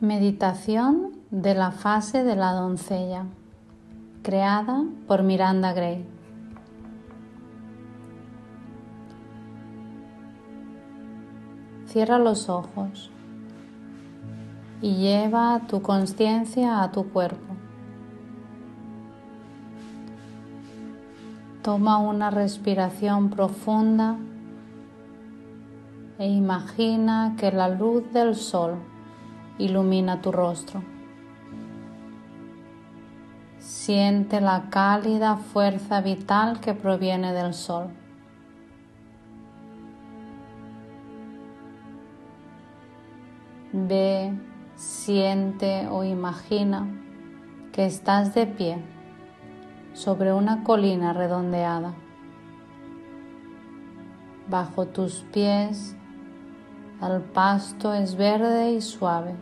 Meditación de la fase de la doncella, creada por Miranda Gray. Cierra los ojos y lleva tu conciencia a tu cuerpo. Toma una respiración profunda e imagina que la luz del sol ilumina tu rostro. Siente la cálida fuerza vital que proviene del sol. Ve, siente o imagina que estás de pie sobre una colina redondeada. Bajo tus pies el pasto es verde y suave.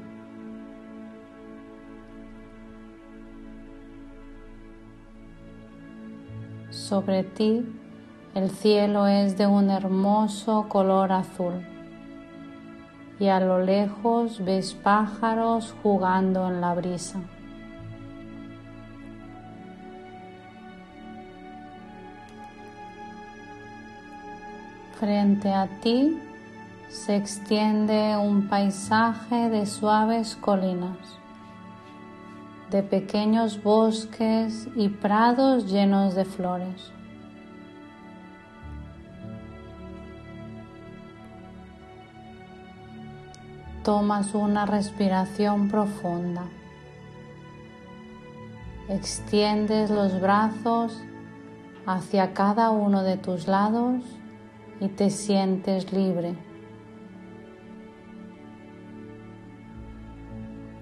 Sobre ti el cielo es de un hermoso color azul y a lo lejos ves pájaros jugando en la brisa. Frente a ti se extiende un paisaje de suaves colinas, de pequeños bosques y prados llenos de flores. Tomas una respiración profunda. Extiendes los brazos hacia cada uno de tus lados y te sientes libre.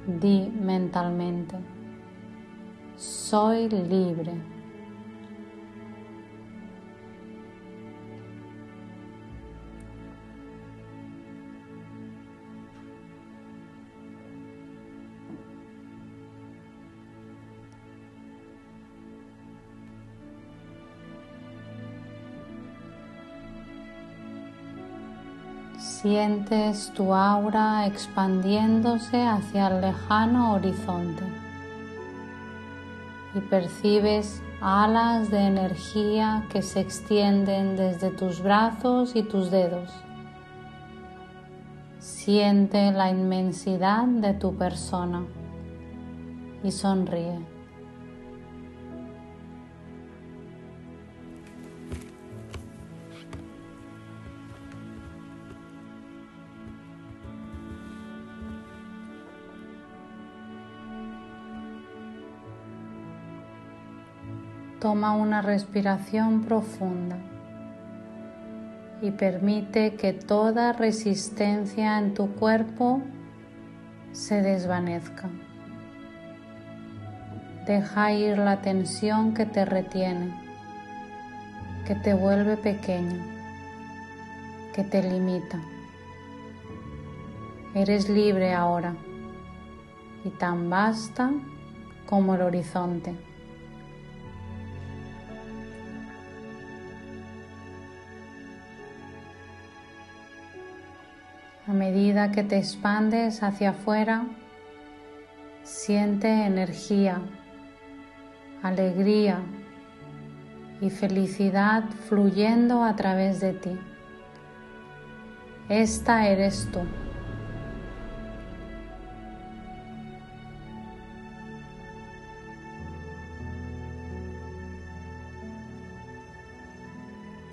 Di mentalmente, soy libre. Sientes tu aura expandiéndose hacia el lejano horizonte y percibes alas de energía que se extienden desde tus brazos y tus dedos. Siente la inmensidad de tu persona y sonríe. Toma una respiración profunda y permite que toda resistencia en tu cuerpo se desvanezca. Deja ir la tensión que te retiene, que te vuelve pequeño, que te limita. Eres libre ahora y tan vasta como el horizonte. A medida que te expandes hacia afuera, siente energía, alegría y felicidad fluyendo a través de ti. Esta eres tú.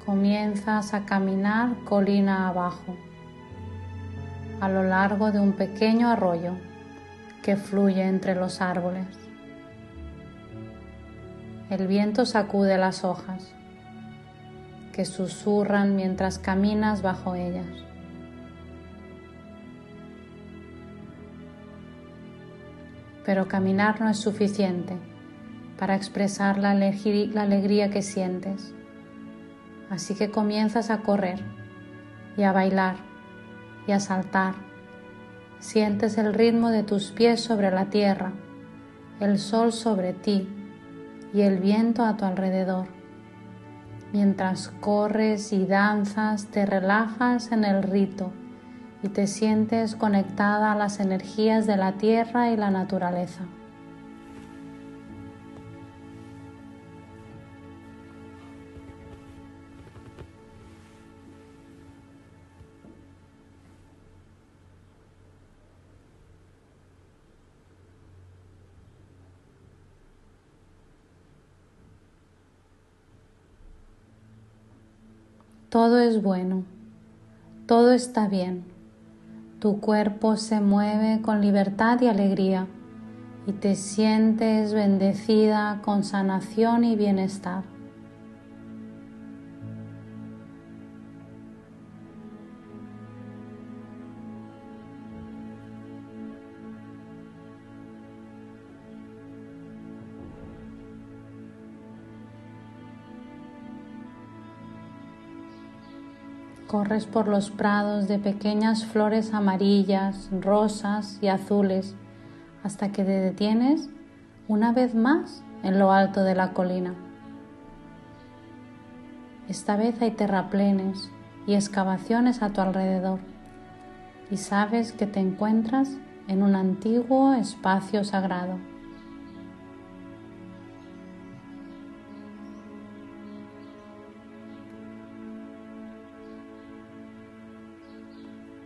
Comienzas a caminar colina abajo a lo largo de un pequeño arroyo que fluye entre los árboles. El viento sacude las hojas que susurran mientras caminas bajo ellas. Pero caminar no es suficiente para expresar la, alegría que sientes. Así que comienzas a correr y a bailar y a saltar. Sientes el ritmo de tus pies sobre la tierra, el sol sobre ti y el viento a tu alrededor. Mientras corres y danzas, te relajas en el rito y te sientes conectada a las energías de la tierra y la naturaleza. Todo es bueno, todo está bien. Tu cuerpo se mueve con libertad y alegría y te sientes bendecida con sanación y bienestar. Corres por los prados de pequeñas flores amarillas, rosas y azules hasta que te detienes una vez más en lo alto de la colina. Esta vez hay terraplenes y excavaciones a tu alrededor y sabes que te encuentras en un antiguo espacio sagrado.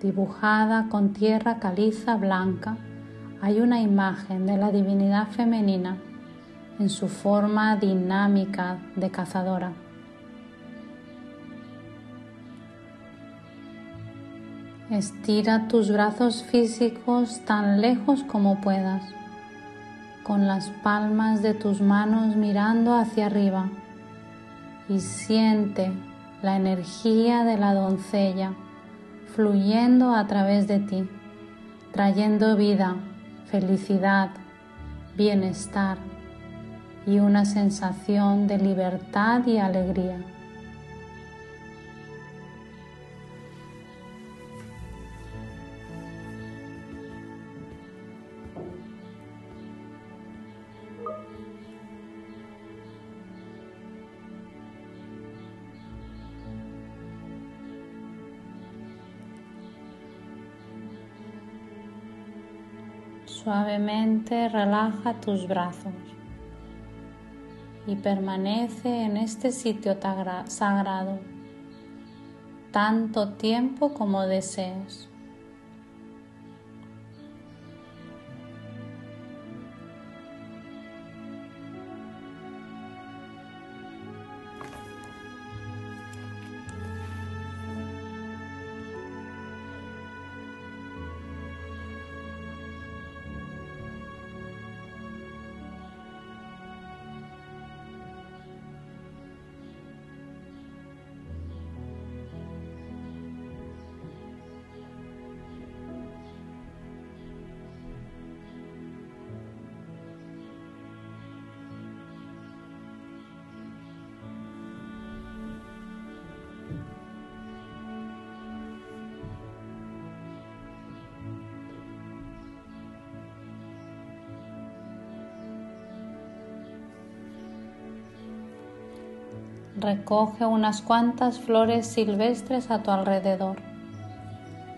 Dibujada con tierra caliza blanca, hay una imagen de la divinidad femenina en su forma dinámica de cazadora. Estira tus brazos físicos tan lejos como puedas, con las palmas de tus manos mirando hacia arriba y siente la energía de la doncella fluyendo a través de ti, trayendo vida, felicidad, bienestar y una sensación de libertad y alegría. Suavemente relaja tus brazos y permanece en este sitio sagrado tanto tiempo como desees. Recoge unas cuantas flores silvestres a tu alrededor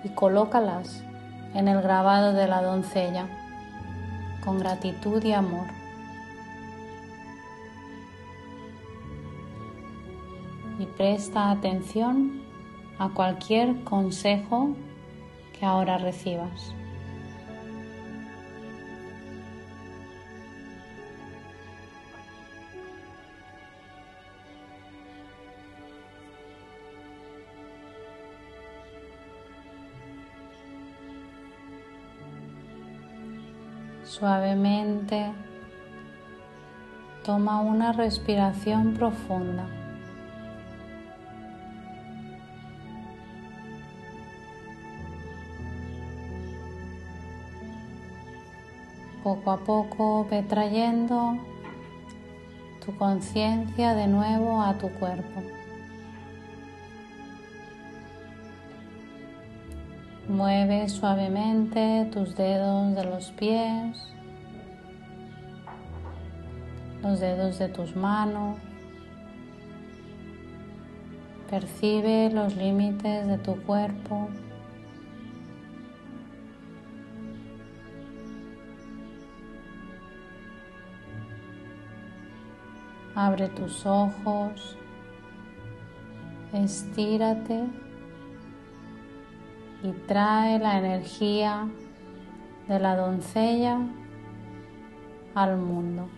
y colócalas en el grabado de la doncella con gratitud y amor. Y presta atención a cualquier consejo que ahora recibas. Suavemente toma una respiración profunda. Poco a poco ve trayendo tu conciencia de nuevo a tu cuerpo. Mueve suavemente tus dedos de los pies, los dedos de tus manos. Percibe los límites de tu cuerpo. Abre tus ojos. Estírate y trae la energía de la doncella al mundo.